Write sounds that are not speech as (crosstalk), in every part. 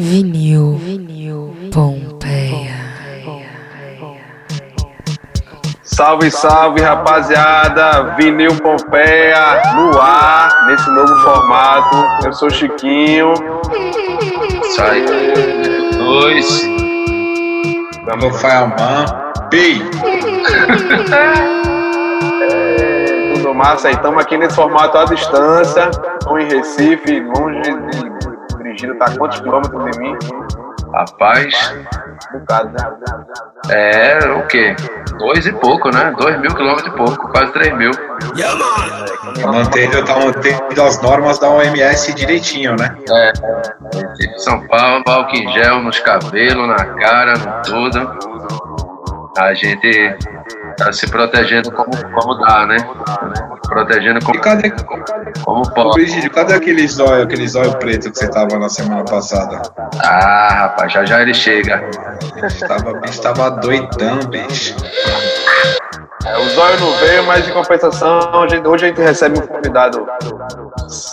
Vinil, vinil, Pompeia. Salve, salve, rapaziada! Vinil Pompeia no ar, nesse novo formato. Eu sou Chiquinho. Sai. Dois. Vamos Fireman. Pi. (laughs) Tudo massa aí. Estamos aqui nesse formato à distância. Estou em Recife, longe de Virgílio. Tá quantos quilômetros de mim? Rapaz, Um bocado, né? é o quê? Dois e pouco, né? Dois mil quilômetros e pouco, quase três mil. Tá mantendo, tá mantendo as normas da OMS direitinho, né? É. Recife, São Paulo, álcool em gel nos cabelos, na cara, no tudo. A gente tá se protegendo como, como dá, né? Protegendo E como, cadê, como pode. Brigídio, cadê aquele zóio, aquele zóio preto que você tava na semana passada? Ah, rapaz, já já ele chega. Tava, bicho, tava doidão, bicho. É, o Zóio não veio, mas em compensação, a gente- hoje a gente recebe um convidado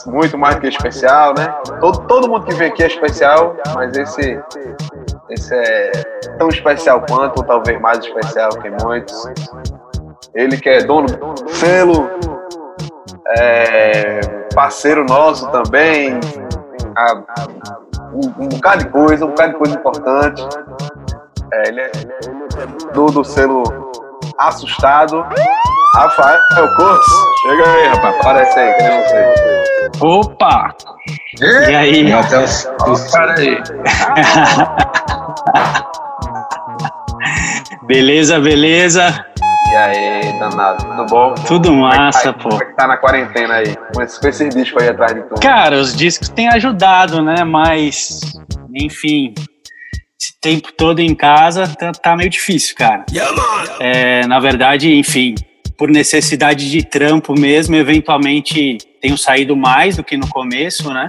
muito mais do que especial, né? Todo, todo mundo que vem aqui é especial, mas esse, esse é tão especial quanto, ou talvez mais especial que muitos. Ele que é dono do selo, é, parceiro nosso também, a- um, um bocado de coisa, um bocado de coisa importante. É, ele é do, do selo assustado. Rafael Cortes, chega aí, rapaz, aparece aí, cadê você? Opa! E aí? Até os, os, Cara aí. (laughs) Beleza, beleza? E aí, danado, tudo bom? Tudo massa, é que tá, pô. Como é que tá na quarentena aí? Com esse, com esse disco aí atrás de tu? Cara, os discos têm ajudado, né? Mas, enfim, esse tempo todo em casa tá, tá meio difícil, cara. É, na verdade, enfim, por necessidade de trampo mesmo, eventualmente tenho saído mais do que no começo, né?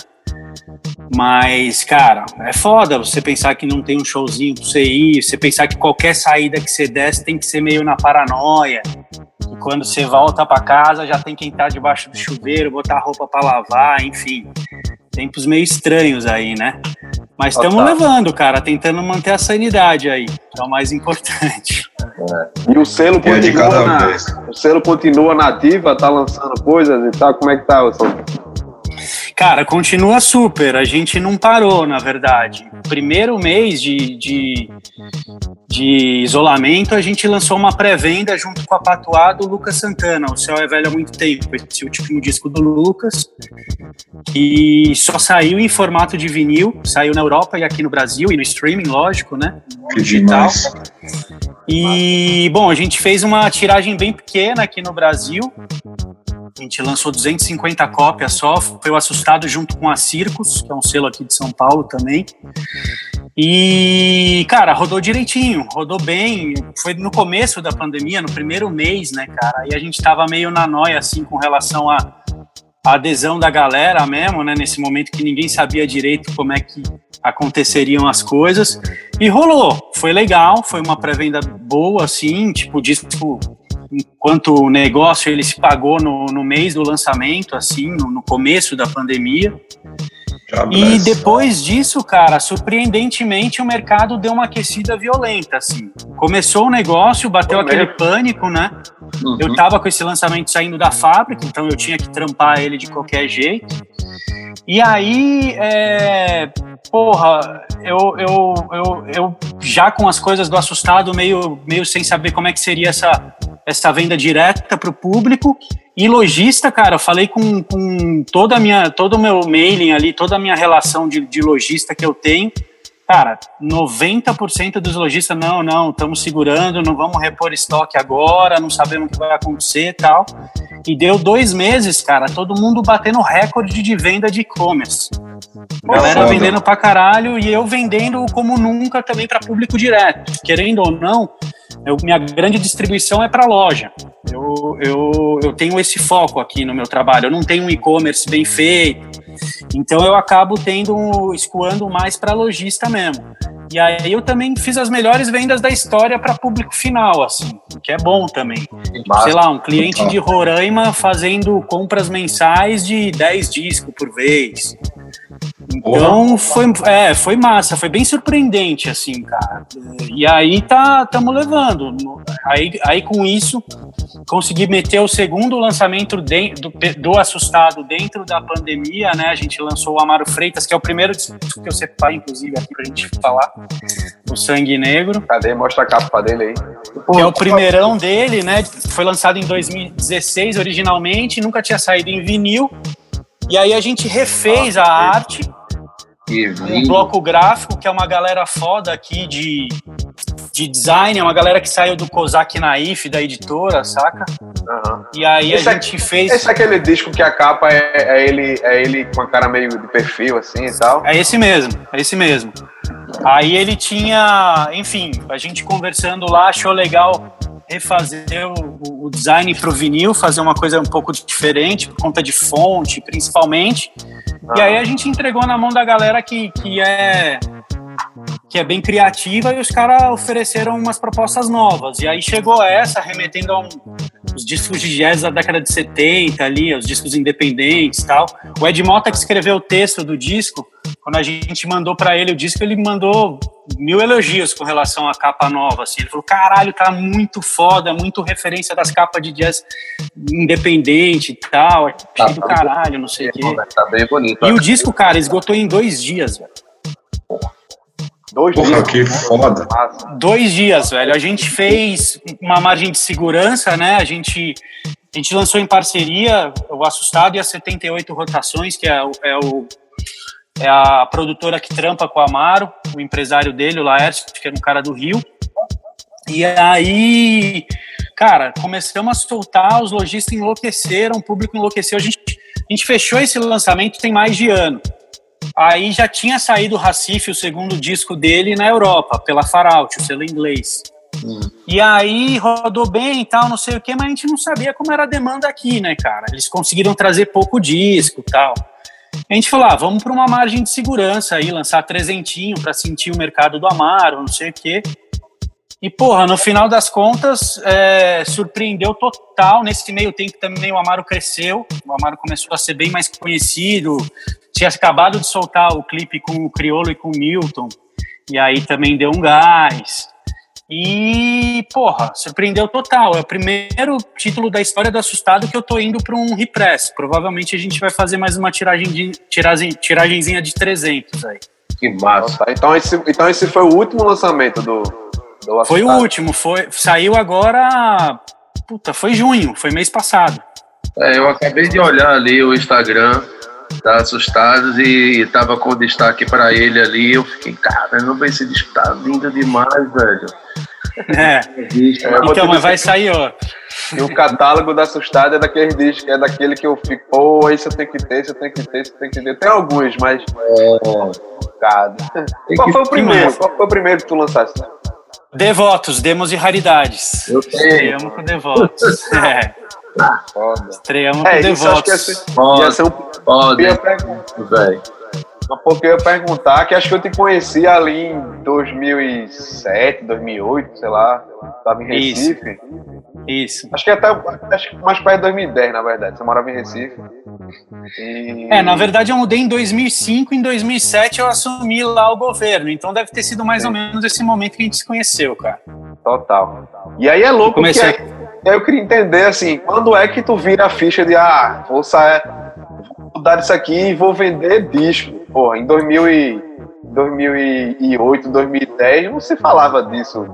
Mas, cara, é foda você pensar que não tem um showzinho pra você ir, você pensar que qualquer saída que você desce tem que ser meio na paranoia. E quando você volta pra casa já tem que entrar debaixo do chuveiro, botar roupa pra lavar, enfim. Tempos meio estranhos aí, né? Mas estamos Total. levando, cara, tentando manter a sanidade aí, que é o mais importante. E o selo é de continua cada na, vez. o selo continua nativa, tá lançando coisas e tal, como é que tá, Wilson? Cara, continua super. A gente não parou, na verdade. Primeiro mês de, de, de isolamento, a gente lançou uma pré-venda junto com a Patuá do Lucas Santana. O Céu é Velho há muito tempo. Esse último disco do Lucas. E só saiu em formato de vinil. Saiu na Europa e aqui no Brasil. E no streaming, lógico, né? Que demais. E, bom, a gente fez uma tiragem bem pequena aqui no Brasil. A gente lançou 250 cópias só. Foi o Assustado junto com a Circus, que é um selo aqui de São Paulo também. E, cara, rodou direitinho, rodou bem. Foi no começo da pandemia, no primeiro mês, né, cara? E a gente tava meio na noia, assim, com relação à à adesão da galera mesmo, né? Nesse momento que ninguém sabia direito como é que aconteceriam as coisas. E rolou, foi legal, foi uma pré-venda boa, assim, tipo, disco, enquanto o negócio ele se pagou no, no mês do lançamento, assim, no, no começo da pandemia. E depois disso, cara, surpreendentemente o mercado deu uma aquecida violenta, assim. Começou o negócio, bateu Foi aquele mesmo? pânico, né? Uhum. Eu tava com esse lançamento saindo da fábrica, então eu tinha que trampar ele de qualquer jeito. E aí, é, porra, eu, eu, eu, eu já com as coisas do assustado, meio, meio sem saber como é que seria essa, essa venda direta para o público. E lojista, cara, eu falei com, com toda a minha, todo o meu mailing ali, toda a minha relação de, de lojista que eu tenho. Cara, 90% dos lojistas, não, não, estamos segurando, não vamos repor estoque agora, não sabemos o que vai acontecer e tal. E deu dois meses, cara, todo mundo batendo recorde de venda de e-commerce. Galera vendendo pra caralho e eu vendendo como nunca também para público direto. Querendo ou não, eu- minha grande distribuição é para loja. Eu, eu, eu tenho esse foco aqui no meu trabalho. Eu não tenho um e-commerce bem feito. Então eu acabo tendo, escoando mais para lojista mesmo. E aí eu também fiz as melhores vendas da história para público final, assim, que é bom também. Sei lá, um cliente de Roraima fazendo compras mensais de 10 discos por vez. Então foi, é, foi massa, foi bem surpreendente, assim, cara. E aí tá, estamos levando. Aí, aí com isso, consegui meter o segundo lançamento de, do, do Assustado dentro da pandemia, né? A gente lançou o Amaro Freitas, que é o primeiro disco que eu separei, inclusive, aqui pra gente falar. O Sangue Negro. Cadê? Mostra a capa dele aí. Que é o primeirão dele, né? Foi lançado em 2016 originalmente, nunca tinha saído em vinil. E aí a gente refez a arte um bloco gráfico, que é uma galera foda aqui de, de design, é uma galera que saiu do Kozak Naif, da editora, saca? Uhum. E aí esse a gente é, fez. Esse é aquele disco que a capa é, é, ele, é ele com a cara meio de perfil, assim e tal? É esse mesmo, é esse mesmo. Aí ele tinha, enfim, a gente conversando lá, achou legal refazer o, o design para o vinil, fazer uma coisa um pouco diferente, por conta de fonte, principalmente. E aí a gente entregou na mão da galera que, que é que é bem criativa e os caras ofereceram umas propostas novas. E aí chegou essa, remetendo a um, os discos de jazz da década de 70 ali, os discos independentes e tal. O Ed Mota que escreveu o texto do disco, quando a gente mandou para ele o disco, ele mandou mil elogios com relação à capa nova. Assim. Ele falou: caralho, tá muito foda, muito referência das capas de jazz independente e tal. Tá, do caralho, não sei o quê. Tá bem bonito. E o disco, cara, esgotou em dois dias, velho. Dois Porra, dias. que foda. Dois dias, velho. A gente fez uma margem de segurança, né? A gente, a gente lançou em parceria o Assustado e as 78 Rotações, que é, é o é a produtora que trampa com o Amaro, o empresário dele, o Laércio, que é um cara do Rio. E aí, cara, começamos a soltar, os lojistas enlouqueceram, o público enlouqueceu. A gente, a gente fechou esse lançamento tem mais de ano. Aí já tinha saído o Recife, o segundo disco dele, na Europa, pela Faraut, o selo inglês. Hum. E aí rodou bem e tal, não sei o que, mas a gente não sabia como era a demanda aqui, né, cara? Eles conseguiram trazer pouco disco e tal. A gente falou, ah, vamos para uma margem de segurança aí, lançar trezentinho para sentir o mercado do Amaro, não sei o quê. E, porra, no final das contas, é, surpreendeu total. Nesse meio tempo também o Amaro cresceu, o Amaro começou a ser bem mais conhecido. Tinha acabado de soltar o clipe com o Criolo e com o Milton, e aí também deu um gás. E, porra, surpreendeu total. É o primeiro título da história do Assustado que eu tô indo para um repress. Provavelmente a gente vai fazer mais uma tiragem de, tiragem, tiragenzinha de 300 aí. Que massa. Então esse, então esse foi o último lançamento do, do Foi o último, foi, saiu agora. Puta, foi junho, foi mês passado. É, eu acabei de olhar ali o Instagram tá assustados e tava com destaque para ele ali. Eu fiquei, cara, não esse disco tá lindo demais, velho. (laughs) É. então, mas vai sair, ó. E o catálogo da assustada é daquele disco, é daquele que eu fico, pô, isso eu tenho que ter, isso eu tenho que ter, isso eu tenho que ter. Tem alguns, mas. É. Cara. Qual foi o primeiro? Qual foi o primeiro que tu lançaste? Devotos, demos e raridades. Eu tenho. Com Devotos. (laughs) é. Foda. Estreamos é, com Devotos. Acho que ia ser, ia ser um. Foda. Ia velho. Porque eu ia perguntar, que acho que eu te conheci ali em 2007, 2008, sei lá. Tava em Recife. Isso. Isso. Acho que até acho que mais perto de 2010, na verdade. Você morava em Recife. E... É, na verdade eu mudei em 2005, em 2007 eu assumi lá o governo. Então deve ter sido mais Sim. ou menos esse momento que a gente se conheceu, cara. Total. E aí é louco Comecei... que é, eu queria entender assim, quando é que tu vira a ficha de ah, vou sair mudar isso aqui e vou vender disco. Porra, em 2000 e, 2008, 2010 não se falava disso.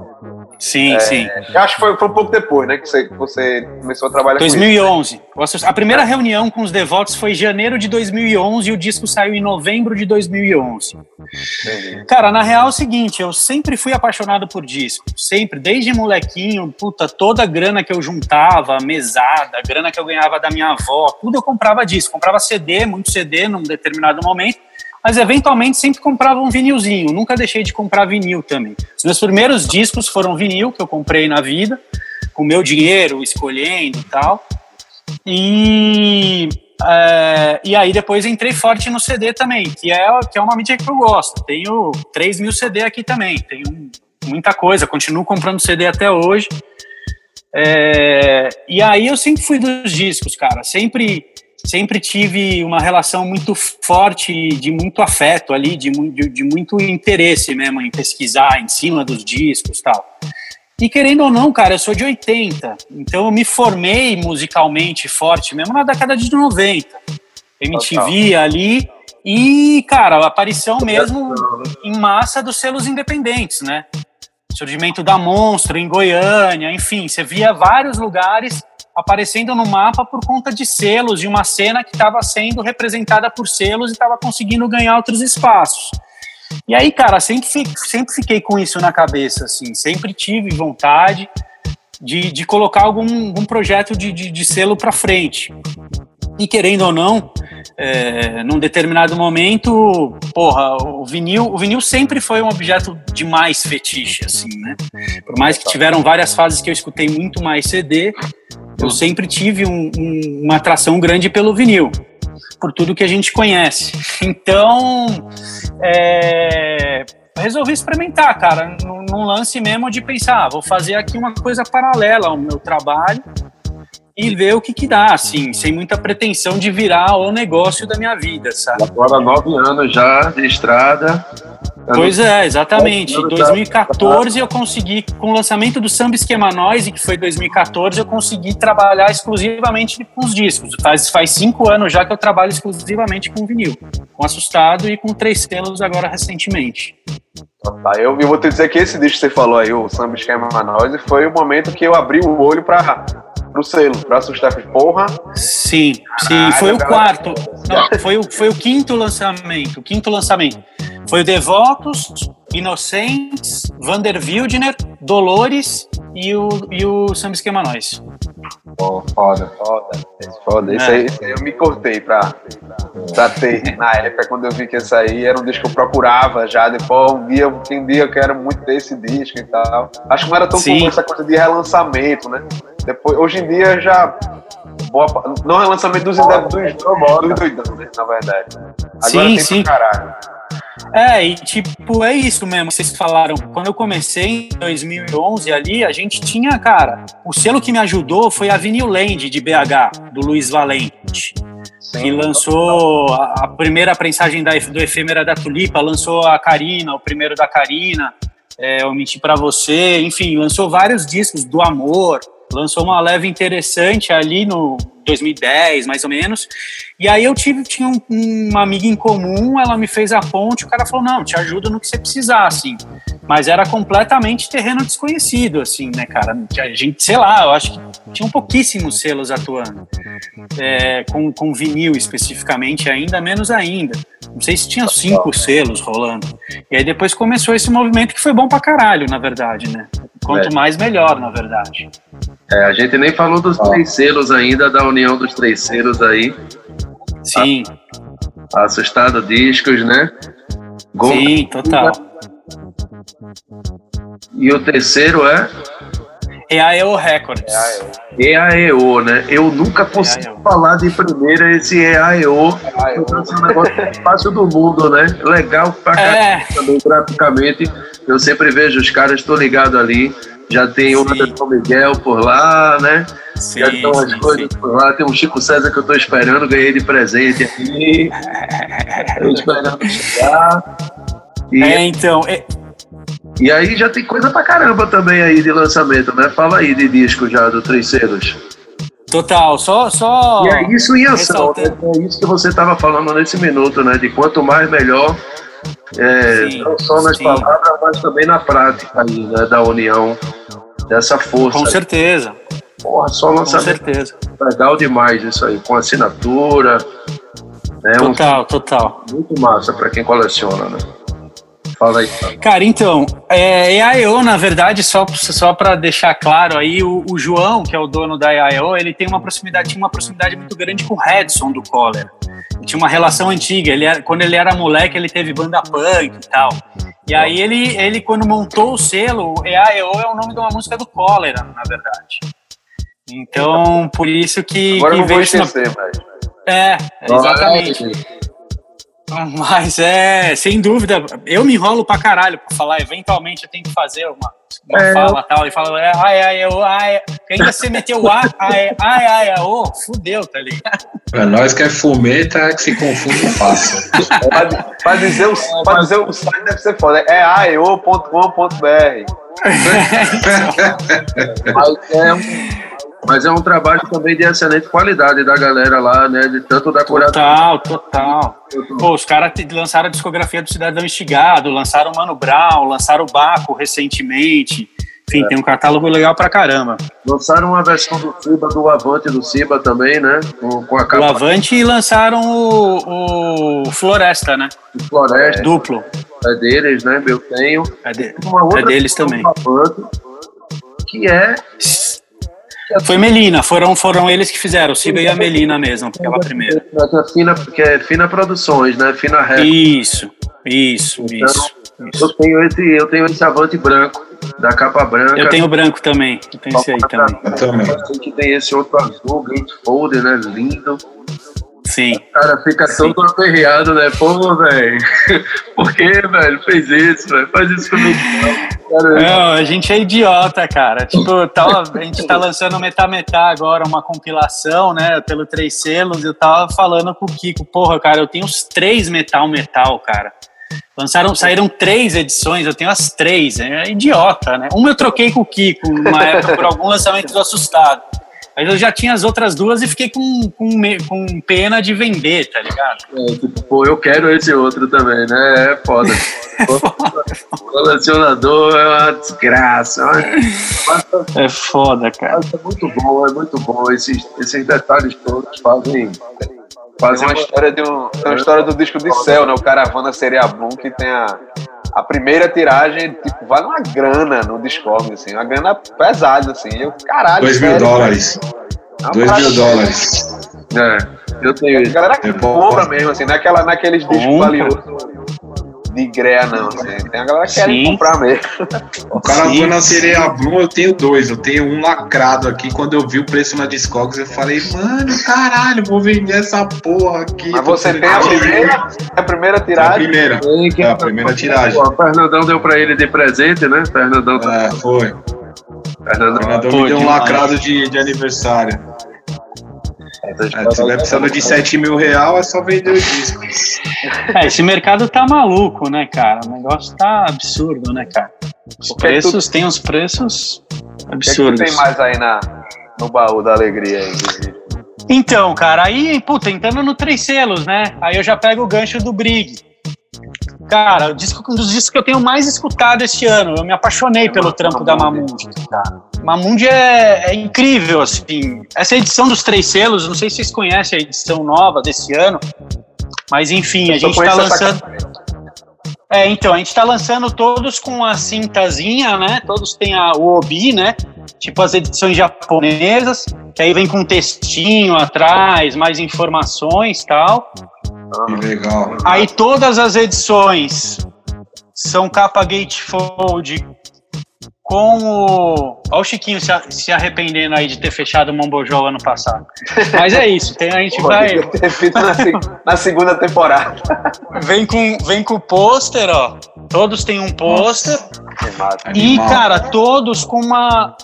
Sim, é, sim. Acho que foi, foi, um pouco depois, né, que você, você começou a trabalhar 2011. com isso. A primeira reunião com os devotos foi em janeiro de 2011 e o disco saiu em novembro de 2011. Entendi. Cara, na real é o seguinte, eu sempre fui apaixonado por disco, sempre, desde molequinho, puta, toda a grana que eu juntava, mesada, grana que eu ganhava da minha avó, tudo eu comprava disco, comprava CD, muito CD num determinado momento, mas eventualmente sempre comprava um vinilzinho, nunca deixei de comprar vinil também. Os meus primeiros discos foram vinil que eu comprei na vida, com meu dinheiro, escolhendo e tal. E, é, e aí depois entrei forte no CD também, que é, que é uma mídia que eu gosto. Tenho 3 mil CD aqui também, tenho muita coisa, continuo comprando CD até hoje. É, e aí eu sempre fui dos discos, cara, sempre sempre tive uma relação muito forte, de muito afeto ali, de, de, de muito interesse mesmo em pesquisar em cima dos discos tal. E querendo ou não, cara, eu sou de 80, então eu me formei musicalmente forte mesmo na década de 90. MTV ali e, cara, aparição mesmo em massa dos selos independentes, né? Surgimento da Monstro em Goiânia, enfim, você via vários lugares aparecendo no mapa por conta de selos, de uma cena que estava sendo representada por selos e estava conseguindo ganhar outros espaços. E aí, cara, sempre, sempre fiquei com isso na cabeça, assim, sempre tive vontade de, de colocar algum, algum projeto de, de, de selo para frente. E querendo ou não, é, num determinado momento, porra, o vinil, o vinil sempre foi um objeto de mais fetiche, assim, né? Por mais que tiveram várias fases que eu escutei muito mais CD, eu sempre tive um, um, uma atração grande pelo vinil, por tudo que a gente conhece. (laughs) Então, é, resolvi experimentar, cara, num, num lance mesmo de pensar, ah, vou fazer aqui uma coisa paralela ao meu trabalho e ver o que que dá, assim, sem muita pretensão de virar o negócio da minha vida, sabe? Agora nove anos já de estrada. Pois é, exatamente. Em 2014 eu consegui, com o lançamento do Samba Esquema Noise, que foi 2014, eu consegui trabalhar exclusivamente com os discos. Faz, faz cinco anos já que eu trabalho exclusivamente com vinil, com Assustado e com três selos agora recentemente. Tá, eu, eu vou te dizer que esse disco que você falou aí, o Samba Esquema Noise, foi o momento que eu abri o olho para pro selo, pra assustar porra. Sim, sim, foi o quarto. Não, foi o, foi o quinto lançamento. O quinto lançamento. Foi o Devotos, Inocentes, Vander Wildner, Dolores e o, e o Samba Esquema Nós. Foda, foda. Foda. Isso, é. aí, isso aí eu me cortei pra, pra ter. Na época, quando eu vi que esse aí era um disco que eu procurava já. Depois, um dia, um dia eu quero muito ter esse disco e tal. Acho que não era tão comum essa coisa de relançamento, né? Depois, hoje em dia já. Boa, não relançamento dos, dos, dos, doidão, né? Na verdade. Agora sim, sim. Caralho. É, e tipo, é isso mesmo. Vocês falaram, quando eu comecei em 2011 ali, a gente tinha, cara, o selo que me ajudou foi a Vinyl Land de BH, do Luiz Valente. Que lançou a, primeira prensagem da, do Efêmera da Tulipa, lançou a Karina, o primeiro da Karina, é, Eu Menti Pra Você, enfim, lançou vários discos do amor, lançou uma leve interessante ali no 2010, mais ou menos. E aí eu tive, tinha um, uma amiga em comum, ela me fez a ponte, o cara falou, não, te ajuda no que você precisar, assim. Mas era completamente terreno desconhecido, assim, né, cara? A gente, sei lá, eu acho que tinham pouquíssimos selos atuando. É, com, com vinil especificamente, ainda menos ainda. Não sei se tinha cinco selos rolando. E aí depois começou esse movimento que foi bom pra caralho, na verdade, né? Quanto é. mais, melhor, na verdade. É, a gente nem falou dos três selos ainda, da união dos três selos aí. Sim. Assustado Discos, né? Gol Sim, total. E o terceiro é? EAEO Records. EAEO, né? Eu nunca consigo EAEO. falar de primeira esse EAEO. EAEO. É um negócio mais fácil do mundo, né? Legal pra é. caramba também, graficamente. Eu sempre vejo os caras, estou ligado ali. Já tem o Anderson Miguel por lá, né? Sim, Já estão as sim, coisas sim. por lá. Tem um Chico César que eu estou esperando, ganhei de presente aqui. (laughs) Estou esperando chegar. E... É, então. É... E aí já tem coisa pra caramba também aí de lançamento, né? Fala aí de disco já do Três Cedos. Total, só. só e é isso em ação, né? é isso que você estava falando nesse minuto, né? De quanto mais melhor, é, sim, não só nas sim. palavras, mas também na prática aí, né? Da união, dessa força. Com certeza. Porra, só lançamento. Com certeza. Legal demais isso aí, com assinatura. Né? Total, um, total. Muito massa para quem coleciona, né? Fala aí. Cara, então, é, EAEO, na verdade, só, só para deixar claro aí, o, o, João, que é o dono da EAEO, ele tem uma proximidade, tinha uma proximidade muito grande com o Redson do Coller. Tinha uma relação antiga. Ele era, quando ele era moleque, ele teve banda punk e tal. E aí ele, ele quando montou o selo, EAEO é o nome de uma música do Cólera, na verdade. Então, por isso que. Agora que não vou esquecer, mas... É, exatamente. (laughs) Mas é, sem dúvida, eu me enrolo pra caralho pra falar, eventualmente eu tenho que fazer uma, uma É. fala tal, e fala, é, ai, ai, eu, ai, ainda você meteu o ai, ai, ai, ai, ai, ô, fudeu, tá ligado? Pra nós que é fumeta, é que se confunde fácil. Pra, pra dizer o, pra dizer o site deve ser foda. É aeo.com.br. (laughs) Mas é, um, mas é um trabalho também de excelente qualidade da galera lá, né? De tanto da curadoria. Total, total. Pô, os caras lançaram a discografia do Cidadão Instigado, lançaram o Mano Brown, lançaram o Baco recentemente. Enfim, tem um catálogo legal pra caramba. Lançaram uma versão do Ciba, do Avante do Ciba também, né? Com, com a O capa Avante e lançaram o, o Floresta, né? de floresta Duplo. é deles, né? Eu tenho. É, de- é deles também. Avante, que é Foi Melina, foram, foram eles que fizeram, o Ciba e a Melina mesmo, aquela primeira. é Fina, que é Fina Produções, né? Fina Rap. Isso, isso, isso. Eu tenho esse, eu tenho esse Avante branco, da capa branca. Eu tenho o branco também, eu tenho esse aí também. Eu também. Sei que tem esse outro azul, Gatefold, né? Lindo. Sim. O cara fica todo aperreado, né? Pô, velho. (laughs) Por que, velho? Fez isso, velho? Faz isso comigo. Não, a gente é idiota, cara. Tipo, tava, a gente tá lançando Metá Metá agora, uma compilação, né? Pelo Três Selos. Eu tava falando com o Kiko, porra, cara, eu tenho os três Metal Metal, cara. Lançaram, saíram três edições, eu tenho as três. É idiota, né? Uma eu troquei com o Kiko numa época por algum lançamento do Assustado. Mas eu já tinha as outras duas e fiquei com, com, com pena de vender, tá ligado? É, tipo, pô, eu quero esse outro também, né? É foda. (laughs) Colecionador é uma desgraça. É foda, cara. é muito bom, é muito bom. Esses, esses detalhes todos fazem. Tem fazem uma história, de um, tem uma história do disco de Céu, né? O Caravana Seria Bloom, que tem a, a primeira tiragem, tipo, vale uma grana no Discord, assim, uma grana pesada, assim. Eu, caralho, 2 mil dólares. é uma 2 parada mil dólares. É, eu tenho A isso. galera É bom. compra mesmo, assim, naquela, naqueles discos valiosos de greia, não. Assim. Tem a galera que quer comprar mesmo. O Caravana Sereia Blue eu tenho dois. Eu tenho um lacrado aqui. Quando eu vi o preço na Discogs, eu falei, mano, caralho, vou vender essa porra aqui. Mas você tem a primeira, a primeira A tiragem. primeira. Tem que- É a primeira tiragem. O Fernandão deu pra ele de presente, né? Fernandão, É, foi. O Fernandão Fernandão me deu um lacrado de, de aniversário. É, se tiver precisando de 7 mil real, é só vender o disco. É, esse mercado tá maluco, né, cara? O negócio tá absurdo, né, cara? Os O que que preços, tem uns preços O que, é que tu absurdos. tem mais aí na, no baú da alegria aí? Então, cara, aí, puta, entrando no Três Selos, né? Aí eu já pego o gancho do Brig. Cara, o disco, um dos discos que eu tenho mais escutado esse ano. Eu me apaixonei pelo trampo da Mamundi. Mamundi é, é incrível, assim. Essa edição dos Três Selos, não sei se vocês conhecem a edição nova desse ano, mas enfim, a Eu só gente tá essa lançando. É, então, a gente tá lançando todos com a cintazinha, né? Todos têm a, obi, né? Tipo as edições japonesas, que aí vem com um textinho atrás, mais informações tal. Que legal. Aí todas as edições são capa gatefold com o. Olha o Chiquinho se, a- se arrependendo aí de ter fechado o Mombojola ano passado. Mas é isso, tem, a gente Pô, vai. feito na, se- na segunda temporada. Vem com, vem com o pôster, ó. Todos têm um pôster. E, cara, todos com uma,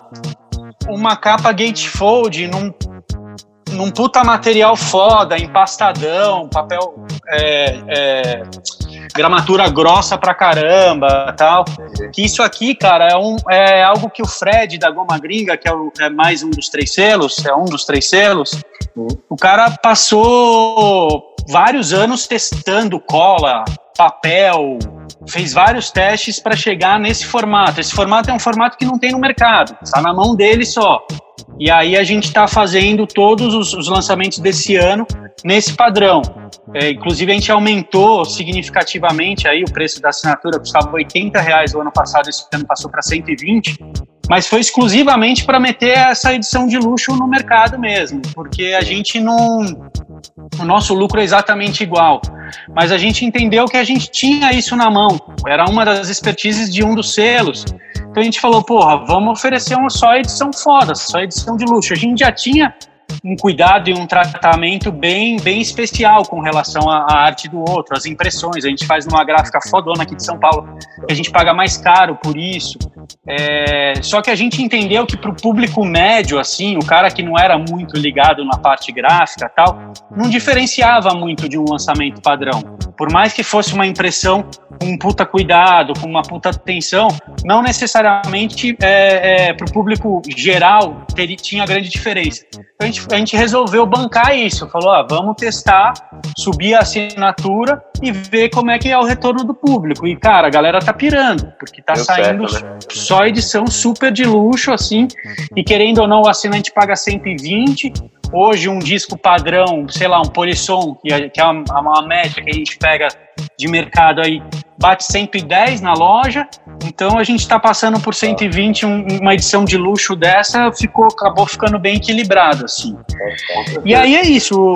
uma capa gatefold num, num puta material foda, empastadão, papel. É, é, gramatura grossa pra caramba tal. Que isso aqui, cara, é, um, é algo que o Fred da Goma Gringa, que é, o- é mais um dos três selos, é um dos três selos, o cara passou vários anos testando cola, papel, fez vários testes para chegar nesse formato. Esse formato é um formato que não tem no mercado, está na mão dele só. E aí a gente está fazendo todos os, os lançamentos desse ano nesse padrão. É, inclusive a gente aumentou significativamente aí o preço da assinatura, custava 80 reais o ano passado, esse ano passou para 120, mas foi exclusivamente para meter essa edição de luxo no mercado mesmo, porque a gente não o nosso lucro é exatamente igual. Mas a gente entendeu que a gente tinha isso na mão. Era uma das expertises de um dos selos. Então a gente falou, porra, vamos oferecer uma só edição foda, só edição de luxo. A gente já tinha um cuidado e um tratamento bem, bem especial com relação à, à, arte do outro, as impressões. A gente faz numa gráfica fodona aqui de São Paulo, que a gente paga mais caro por isso. É, só que a gente entendeu que para o público médio, assim, o cara que não era muito ligado na parte gráfica tal, não diferenciava muito de um lançamento padrão. Por mais que fosse uma impressão com um puta cuidado, com uma puta atenção, não necessariamente é, é, para o público geral ter, tinha grande diferença. Então a gente, a gente resolveu bancar isso, falou, ah, vamos testar, subir a assinatura e ver como é que é o retorno do público. E, cara, a galera tá pirando, porque tá Deu saindo certo, né? só edição super de luxo, assim, e querendo ou não, o assinante paga 120, Hoje, um disco padrão, sei lá, um polissom, que é, que é uma, uma média que a gente pega de mercado aí, bate 110 na loja. Então, a gente está passando por 120, um, uma edição de luxo dessa, ficou, acabou ficando bem equilibrado, assim. E aí é isso,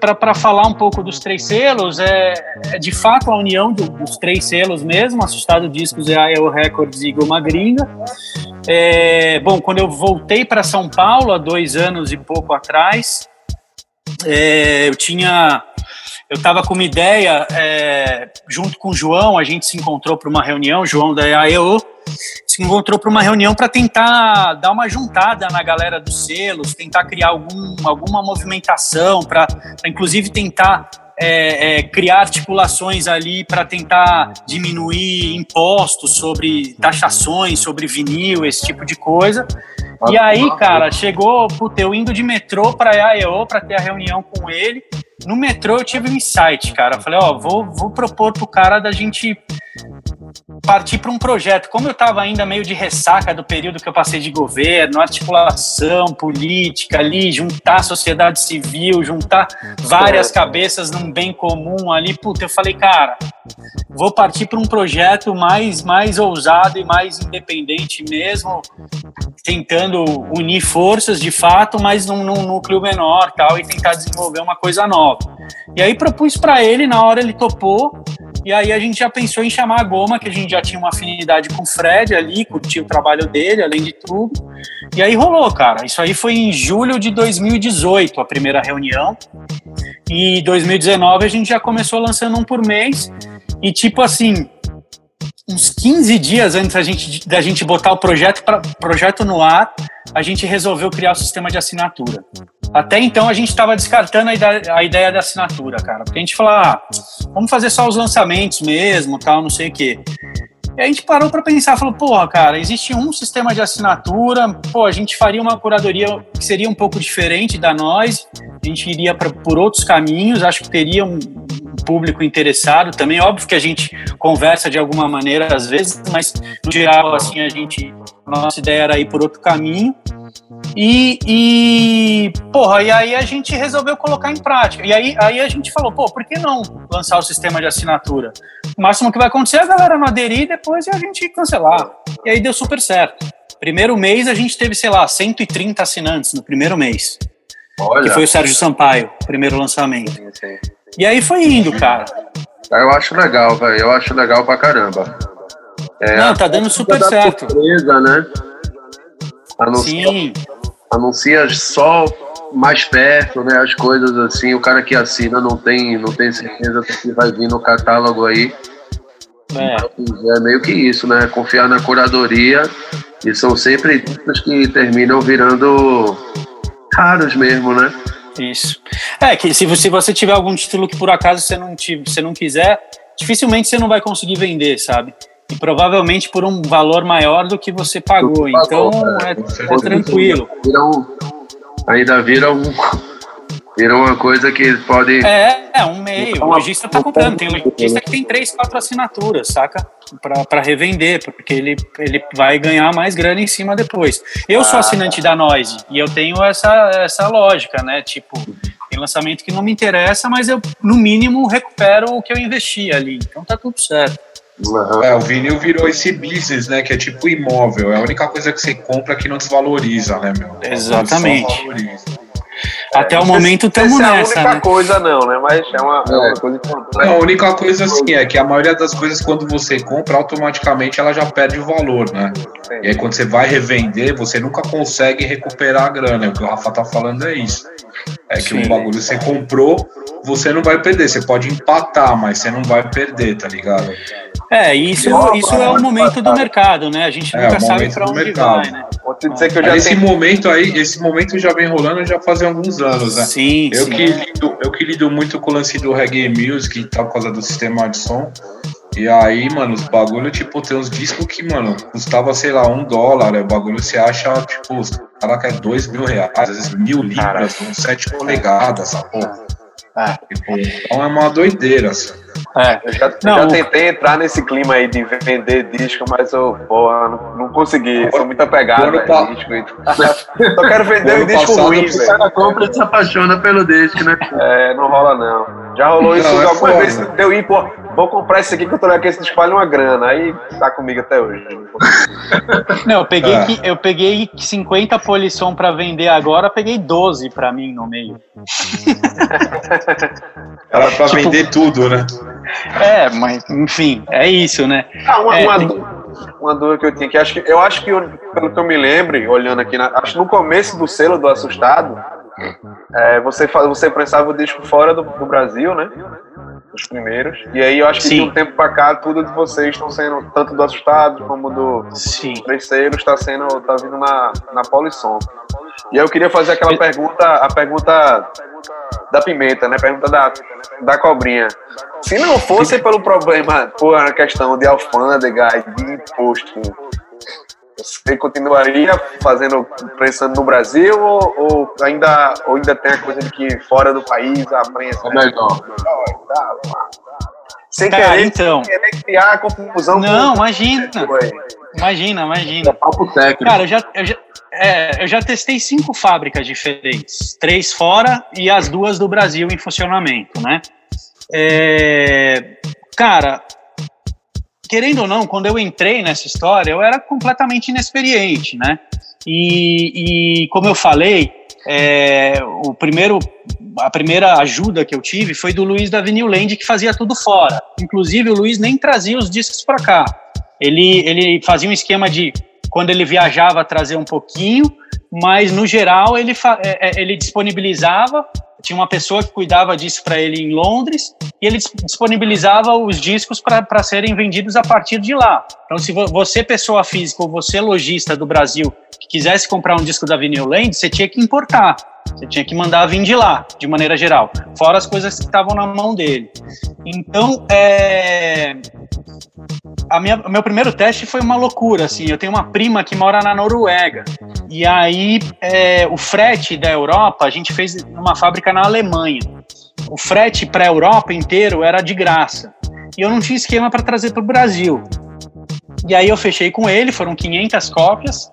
para falar um pouco dos três selos, é, é de fato a união do, dos três selos mesmo, Assustado Discos, é a EO Records e Goma Gringa. É, bom, quando eu voltei para São Paulo há dois anos e pouco atrás, é, eu tinha, eu estava com uma ideia, é, junto com o João, a gente se encontrou para uma reunião, João da AEO, se encontrou para uma reunião para tentar dar uma juntada na galera dos selos, tentar criar algum, alguma movimentação, para inclusive tentar é, é, criar articulações ali para tentar diminuir impostos sobre taxações, sobre vinil, esse tipo de coisa. E aí, cara, chegou, puta, eu indo de metrô para a AEO para ter a reunião com ele. No metrô eu tive um insight, cara. Eu falei, ó, vou, vou propor pro cara da gente partir para um projeto. Como eu estava ainda meio de ressaca do período que eu passei de governo, articulação política ali, juntar sociedade civil, juntar várias cabeças num bem comum ali, puta, eu falei, cara, vou partir para um projeto mais, mais ousado e mais independente mesmo, tentando unir forças de fato, mas num, num núcleo menor tal, e tentar desenvolver uma coisa nova. E aí propus para ele, na hora ele topou, e aí a gente já pensou em chamar a Goma, que a gente já tinha uma afinidade com o Fred ali, curtia o trabalho dele, além de tudo. E aí rolou, cara. Isso aí foi em julho de 2018, a primeira reunião. E 2019 a gente já começou lançando um por mês. E tipo assim, uns 15 dias antes da gente, da gente botar o projeto, pra, projeto no ar, a gente resolveu criar o sistema de assinatura. Até então a gente estava descartando a ideia, a ideia, da assinatura, cara. Porque a gente falou, ah, vamos fazer só os lançamentos mesmo, tal, não sei o quê. E a gente parou para pensar, falou, porra, cara, existe um sistema de assinatura, pô, a gente faria uma curadoria que seria um pouco diferente da nós, a gente iria pra, por outros caminhos, acho que teria um, público interessado também. Óbvio que a gente conversa de alguma maneira às vezes, mas no geral, assim, a gente. Nossa ideia era ir por outro caminho. E, e, porra, e aí a gente resolveu colocar em prática. E aí, aí a gente falou, pô, por que não lançar o sistema de assinatura? O máximo que vai acontecer é a galera não aderir e depois a gente cancelar. E aí deu super certo. Primeiro mês a gente teve, sei lá, 130 assinantes no primeiro mês. Olha. Que foi o Sérgio Sampaio, primeiro lançamento. Sim, sim. E aí foi indo, cara. Eu acho legal, velho. Eu acho legal pra caramba. É, Não, tá dando super certo. Surpresa, né? Anuncia, Sim. Anuncia só mais perto, né? As coisas assim. O cara que assina não tem, não tem certeza que vai vir no catálogo aí. É. é meio que isso, né? Confiar na curadoria. E são sempre dicas que terminam virando raros mesmo, né? Isso. É, que se, se você tiver algum título que por acaso você não, te, você não quiser, dificilmente você não vai conseguir vender, sabe? E provavelmente por um valor maior do que você pagou. Então é, é tranquilo. Vira um, ainda vira um, Vira uma coisa que pode. É, é um meio. O lojista tá comprando. Tem lojista que tem três, quatro assinaturas, saca? Para revender, porque ele, ele vai ganhar mais grana em cima depois. Eu sou ah. assinante da Noise e eu tenho essa, essa lógica, né? Tipo, tem lançamento que não me interessa, mas eu, no mínimo, recupero o que eu investi ali. Então tá tudo certo. É, o vinil virou esse business, né? Que é tipo imóvel. É a única coisa que você compra que não desvaloriza, né, meu? Exatamente. Até o momento estamos Essa é a nessa, única né? coisa não, né? Mas é uma, é uma coisa importante. Não, a única coisa assim é que a maioria das coisas quando você compra, automaticamente ela já perde o valor, né? E aí quando você vai revender, você nunca consegue recuperar a grana. O que o Rafa tá falando é isso. É que Sim. o bagulho você comprou, você não vai perder. Você pode empatar, mas você não vai perder, tá ligado? É, isso, isso é o momento do mercado, né? A gente É, nunca o sabe para do onde mercado. vai, né? Vou dizer que eu já esse tenho. momento aí, esse momento já vem rolando já fazem alguns anos, né? Sim, Eu sim. que, lido, eu que lido muito com o lance do reggae music e tal, por causa do sistema de som. E aí, mano, os bagulho, tipo, tem uns discos que, mano, custava, sei lá, um dólar. O bagulho você acha, tipo, os cara que é dois mil reais, às vezes mil libras, uns sete polegadas, essa porra. É. Tipo, então é uma doideira, assim. É. Eu já, Não, já o- tentei entrar nesse clima aí de vender disco, mas eu, porra, não, não consegui. Sou muito apegado a pa- disco. (laughs) e- Só quero vender um disco passado, ruim, O velho. cara compra e se apaixona pelo disco, né? É, não rola não. Já rolou isso Não, é algumas vezes. Eu ir, pô, vou comprar esse aqui que eu tô que esse disco vale uma grana. Aí tá comigo até hoje. Não, eu peguei, É. que, eu peguei 50 polisson para vender agora, peguei 12 para mim no meio. (laughs) Era pra Tipo- vender tudo, né? É, mas enfim, é isso, né? Ah, uma, É, uma, tem- uma dúvida que eu tinha, que acho que eu acho que, pelo que eu me lembre, olhando aqui, na- acho que no começo do selo do Assustado, é, você, você prensava o disco fora do, do Brasil, né? Os primeiros. E aí eu acho que Sim. de um tempo pra cá, tudo de vocês estão sendo, tanto do Assustado como do Sim. terceiro, está sendo, tá vindo na, na Polisson. E aí eu queria fazer aquela pergunta, a pergunta da pimenta, né? Pergunta da, da cobrinha. Se não fosse pelo problema, por a questão de alfândega e de imposto, você continuaria fazendo, pensando no Brasil ou, ou ainda, ou ainda tem a coisa de que fora do país a prensa É melhor. sem Cara, querer, então. sem querer criar confusão Não, com imagina. Foi. Imagina, É imagina. papo técnico. Cara, eu já, eu já, é, eu já testei cinco fábricas diferentes, três fora e as duas do Brasil em funcionamento, né? É, cara, querendo ou não, quando eu entrei nessa história, eu era completamente inexperiente, né? E, e como eu falei, é, o primeiro, a primeira ajuda que eu tive foi do Luiz da Vinyl Land, que fazia tudo fora. Inclusive, o Luiz nem trazia os discos para cá. Ele, ele fazia um esquema de, quando ele viajava, trazer um pouquinho, mas no geral ele, é, é, ele disponibilizava. Tinha uma pessoa que cuidava disso para ele em Londres e ele dis- disponibilizava os discos para serem vendidos a partir de lá. Então, se vo- você, pessoa física, ou você, lojista do Brasil, que quisesse comprar um disco da Vinyl Land, você tinha que importar. Você tinha que mandar vir de lá, de maneira geral. Fora as coisas que estavam na mão dele. Então, é, a minha, o meu primeiro teste foi uma loucura, assim, eu tenho uma prima que mora na Noruega, e aí é, o frete da Europa, a gente fez numa fábrica na Alemanha, o frete para a Europa inteiro era de graça, e eu não tinha esquema para trazer para o Brasil, e aí eu fechei com ele, foram 500 cópias,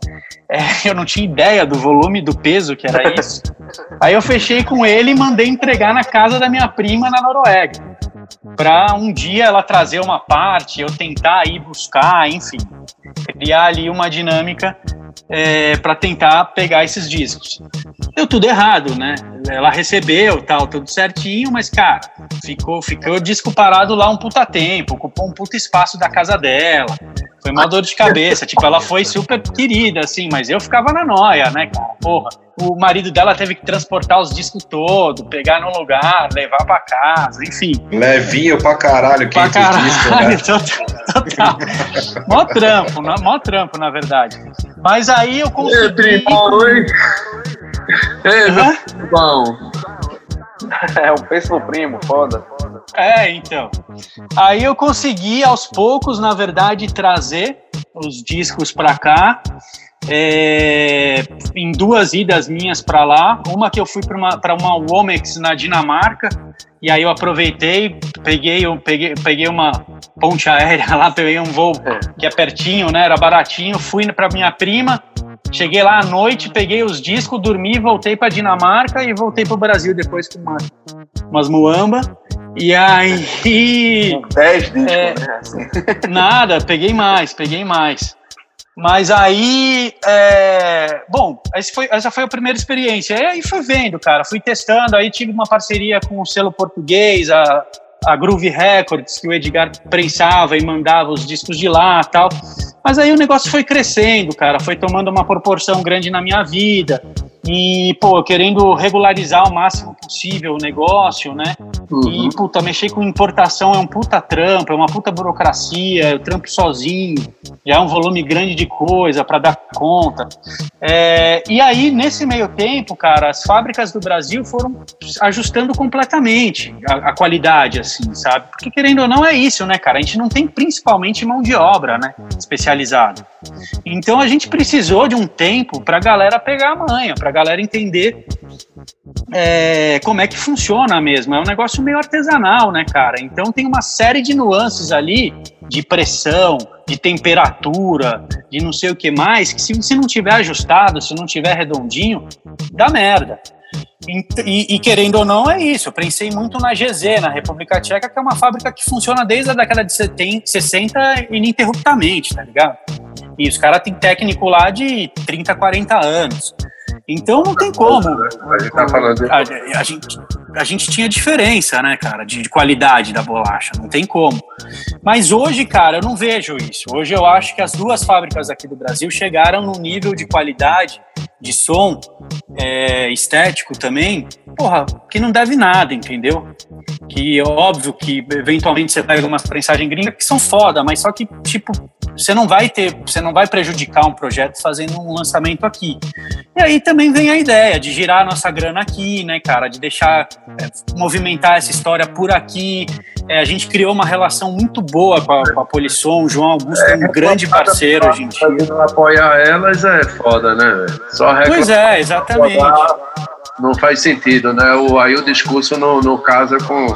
é, (laughs) eu não tinha ideia do volume, do peso que era isso, aí eu fechei com ele e mandei entregar na casa da minha prima na Noruega, para um dia ela trazer uma parte, eu tentar ir buscar, enfim, criar ali uma dinâmica é, para tentar pegar esses discos. Deu tudo errado, né? Ela recebeu, tal, tudo certinho, mas cara, ficou, ficou disco parado lá um puta tempo, ocupou um puta espaço da casa dela. Foi uma dor de cabeça, tipo, ela foi super querida, assim, mas eu ficava na noia, né, cara? Porra, o marido dela teve que transportar os discos todos, pegar num lugar, levar pra casa, enfim. Levinho pra caralho, Pra 500 discos, né? caralho, (laughs) total. total. mó trampo, na- mó trampo, na verdade. Mas aí eu Ei, consegui. primo, oi. Ei, meu. É, o penso no primo, foda. É, então. Aí eu consegui, aos poucos, na verdade, trazer os discos pra cá. É, em duas idas minhas pra lá. Uma que eu fui pra uma, pra uma Womex na Dinamarca. E aí eu aproveitei, peguei, eu peguei, peguei uma ponte aérea lá, peguei um voo que é pertinho, né? Era baratinho. Fui pra minha prima. Cheguei lá à noite, peguei os discos, dormi, voltei pra Dinamarca e voltei pro Brasil depois com uma, umas muamba. E aí. (laughs) 10 discos, É. né? Assim. Nada, peguei mais, peguei mais. Mas aí, é, bom, foi, essa foi a primeira experiência. E aí fui vendo, cara, fui testando. Aí tive uma parceria com o selo português, a, a Groove Records, que o Edgar prensava e mandava os discos de lá tal. Mas aí o negócio foi crescendo, cara, foi tomando uma proporção grande na minha vida e, pô, querendo regularizar o máximo possível o negócio, né? Uhum. E, puta, mexer com importação é um puta trampo, é uma puta burocracia, eu trampo sozinho, já é um volume grande de coisa para dar conta. É, e aí, nesse meio tempo, cara, as fábricas do Brasil foram ajustando completamente a, a qualidade, assim, sabe? Porque, querendo ou não, é isso, né, cara? A gente não tem principalmente mão de obra, né? Especializada. Então, a gente precisou de um tempo pra galera pegar a manha, pra galera entender é, como é que funciona mesmo. É um negócio meio artesanal, né, cara? Então tem uma série de nuances ali de pressão, de temperatura, de não sei o que mais, que se, se não tiver ajustado, se não tiver redondinho, dá merda. E, e, e, querendo ou não, é isso. Eu pensei muito na GZ, na República Tcheca, que é uma fábrica que funciona desde a década de 70, 60 ininterruptamente, tá ligado? E os caras têm técnico lá de 30, 40 anos. Então não tem como. A gente tá falando. A, a, gente, a gente tinha diferença, né, cara, de, de, qualidade da bolacha, não tem como. Mas hoje, cara, eu não vejo isso. Hoje eu acho que as duas fábricas aqui do Brasil chegaram num nível de qualidade de som é, estético também, porra, que não deve nada, entendeu? Que é óbvio que eventualmente você pega umas prensagens gringas que são foda, mas só que, tipo, você não vai ter, você não vai prejudicar um projeto fazendo um lançamento aqui. E aí também vem a ideia de girar a nossa grana aqui, né, cara, de deixar é, movimentar essa história por aqui. É, a gente criou uma relação muito boa com a, com a Polisson, o João Augusto é, um grande parceiro, a gente. Apoiar elas é foda, né? Só pois é, exatamente. Não faz sentido, né? O, aí o discurso não, não casa com,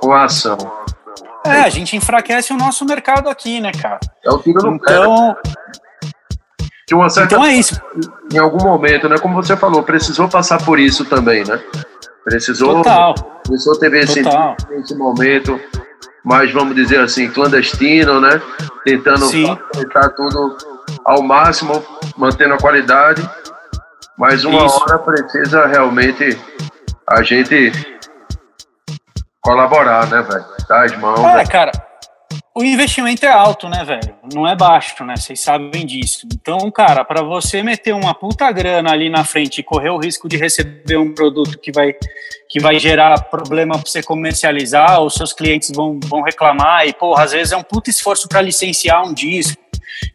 com a ação. É, a gente enfraquece o nosso mercado aqui, né, cara? É o tiro no então, pé. Certa então é isso. Em algum momento, né? Como você falou, precisou passar por isso também, né? Precisou, Total. precisou ter esse, esse momento mais, vamos dizer assim, clandestino, né? Tentando aproveitar tudo ao máximo, mantendo a qualidade. Mas uma isso. hora precisa realmente a gente colaborar, né, velho? Dar as mãos. É, né? cara, o investimento é alto, né, velho? Não é baixo, né? Vocês sabem disso. Então, cara, para você meter uma puta grana ali na frente e correr o risco de receber um produto que vai, que vai gerar problema para você comercializar, os seus clientes vão, vão reclamar, e, porra, às vezes é um puta esforço para licenciar um disco,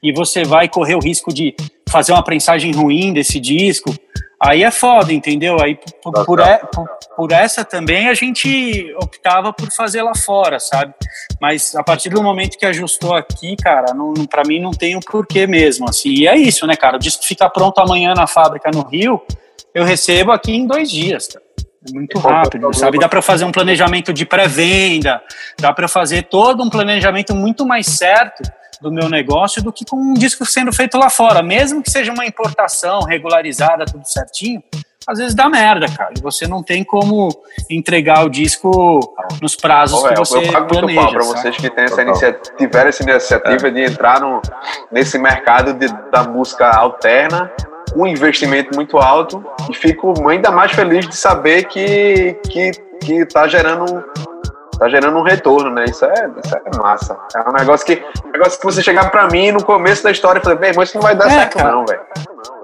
e você vai correr o risco de fazer uma prensagem ruim desse disco. Aí é foda, entendeu? Aí por, tá, por, tá. por, por, essa também a gente optava por fazer lá fora, sabe? Mas a partir do momento que ajustou aqui, cara, não, pra mim não tem o um porquê mesmo, assim. E é isso, né, cara? O disco fica pronto amanhã na fábrica no Rio, eu recebo aqui em dois dias, cara. É muito rápido, sabe? Dá para fazer um planejamento de pré-venda, dá para fazer todo um planejamento muito mais certo do meu negócio do que com um disco sendo feito lá fora. Mesmo que seja uma importação regularizada, tudo certinho, às vezes dá merda, cara. E você não tem como entregar o disco nos prazos que você eu pago planeja. Muito para vocês que têm essa iniciativa, tiveram essa iniciativa é. de entrar no, nesse mercado de, da música alterna um investimento muito alto e fico ainda mais feliz de saber que que que está gerando tá gerando um retorno, né? Isso é, isso é massa. É um negócio que, um negócio que você chegar pra mim no começo da história e falar, bem, mas isso não vai dar é, certo, cara. não, velho.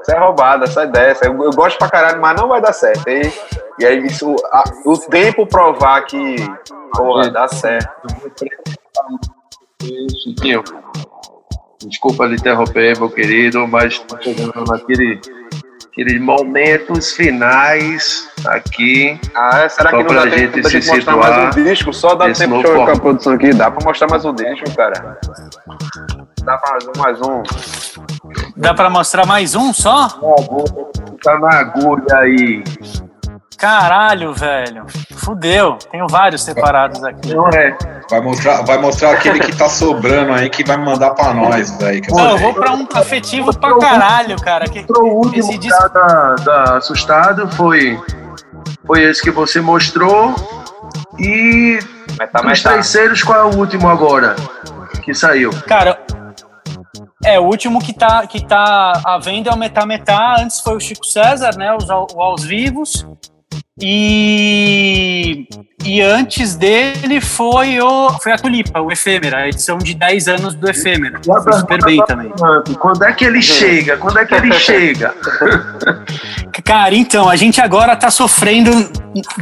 Isso é roubada, essa ideia. Eu, eu, gosto pra caralho, mas não vai dar certo. E, e aí, isso, a, o tempo provar que, porra, dá certo. Chiquinho, desculpa lhe interromper, meu querido, mas tô chegando naquele aqueles momentos finais aqui. Ah, será que não dá tempo pra gente mostrar mais um disco? Só dá tempo de eu a produção aqui. Dá pra mostrar mais um disco, cara. Dá pra mais um, mais um. Dá pra mostrar mais um só? Tá na agulha aí. Caralho, velho. Fudeu. Tenho vários separados aqui. Não é. Vai mostrar, vai mostrar aquele que tá sobrando aí que vai mandar pra nós, velho. Não, eu vou pra um afetivo pra caralho, cara. Que, o último disco... da, da Assustado foi, foi esse que você mostrou. E tá os terceiros, qual é o último agora que saiu? Cara, É, o último que tá, que tá à venda é o Metá Metá. Antes foi o Chico César, né? Os, o Aos Vivos. E, e antes dele foi, o, foi a Tulipa, o Efêmera, a edição de 10 anos do Efêmera. Foi super bem também. Quando é que ele chega? Quando é que ele chega? (laughs) Cara, então, a gente agora tá sofrendo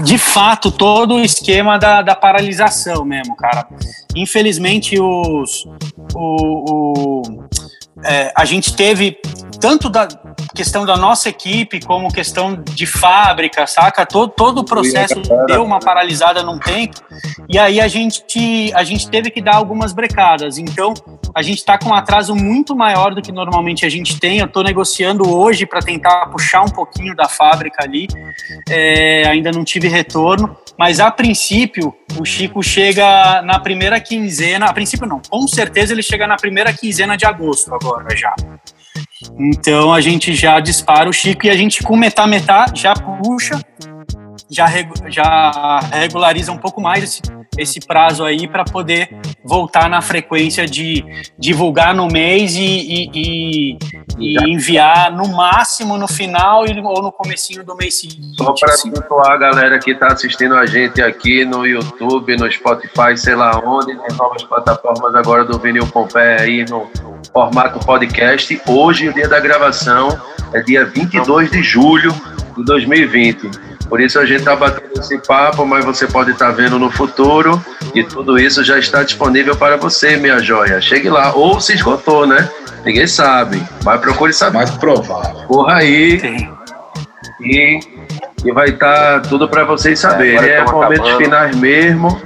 de fato todo o esquema da, da paralisação mesmo, cara. Infelizmente, os. O, o é, a gente teve tanto da questão da nossa equipe como questão de fábrica, saca? Todo, todo o processo deu uma paralisada num tempo e aí a gente, a gente teve que dar algumas brecadas. Então, a gente está com um atraso muito maior do que normalmente a gente tem. Eu estou negociando hoje para tentar puxar um pouquinho da fábrica ali. É, ainda não tive retorno, mas a princípio o Chico chega na primeira quinzena. A princípio não, com certeza ele chega na primeira quinzena de agosto agora já. Então a gente já dispara o Chico e a gente com metá metá já puxa, já, já regulariza um pouco mais esse, esse prazo aí para poder voltar na frequência de divulgar no mês e, e, e, e enviar no máximo no final ou no comecinho do mês seguinte. Só para situar a galera que está assistindo a gente aqui no YouTube, no Spotify, sei lá onde, tem novas plataformas agora do Vinil Pompeia aí no formato podcast. Hoje, o dia da gravação é dia 22 de julho de 2020. Por isso a gente está batendo esse papo, mas você pode estar tá vendo no futuro e tudo isso já está disponível para você, minha joia. Chegue lá. Ou se esgotou, né? Ninguém sabe. Mas procure saber. Mais provável. Corra aí. E, e vai estar tá tudo para vocês saberem. É, é momentos acabando. finais mesmo.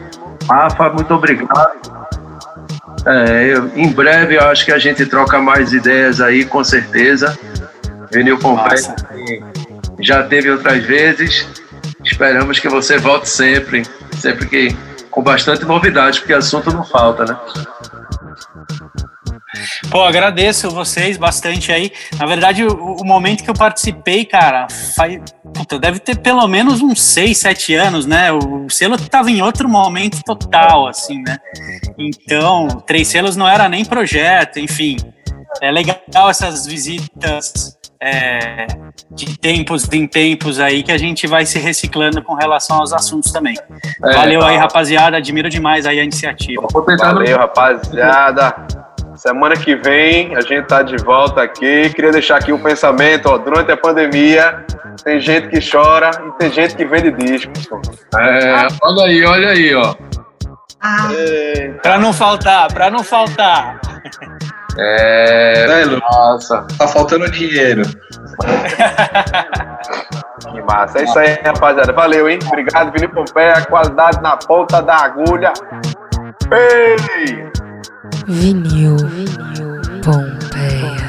Rafa, muito obrigado. É, eu, em breve eu acho que a gente troca mais ideias aí, com certeza. Vinil Pompeia já teve outras vezes. Esperamos que você volte sempre, sempre que com bastante novidade, porque assunto não falta, né? Pô, agradeço vocês bastante aí. Na verdade, o, o momento que eu participei, cara, faz, puta, deve ter pelo menos uns 6, 7 anos, né? O selo estava em outro momento total, assim, né? Então, Três Selos não era nem projeto, enfim. É legal essas visitas é, de tempos em tempos aí que a gente vai se reciclando com relação aos assuntos também. É, Valeu tá. aí, rapaziada. Admiro demais aí a iniciativa. Valeu, rapaziada. Semana que vem a gente tá de volta aqui. Queria deixar aqui um pensamento, ó, durante a pandemia, tem gente que chora e tem gente que vende discos. É, olha aí, olha aí, ó. Ah. Pra não faltar, pra não faltar. É, é nossa. Tá faltando dinheiro. que massa. É isso aí, rapaziada. Valeu, hein? Obrigado, Vini Pompeia. Qualidade na ponta da agulha. Ei! Vinil, vinil Pompeia.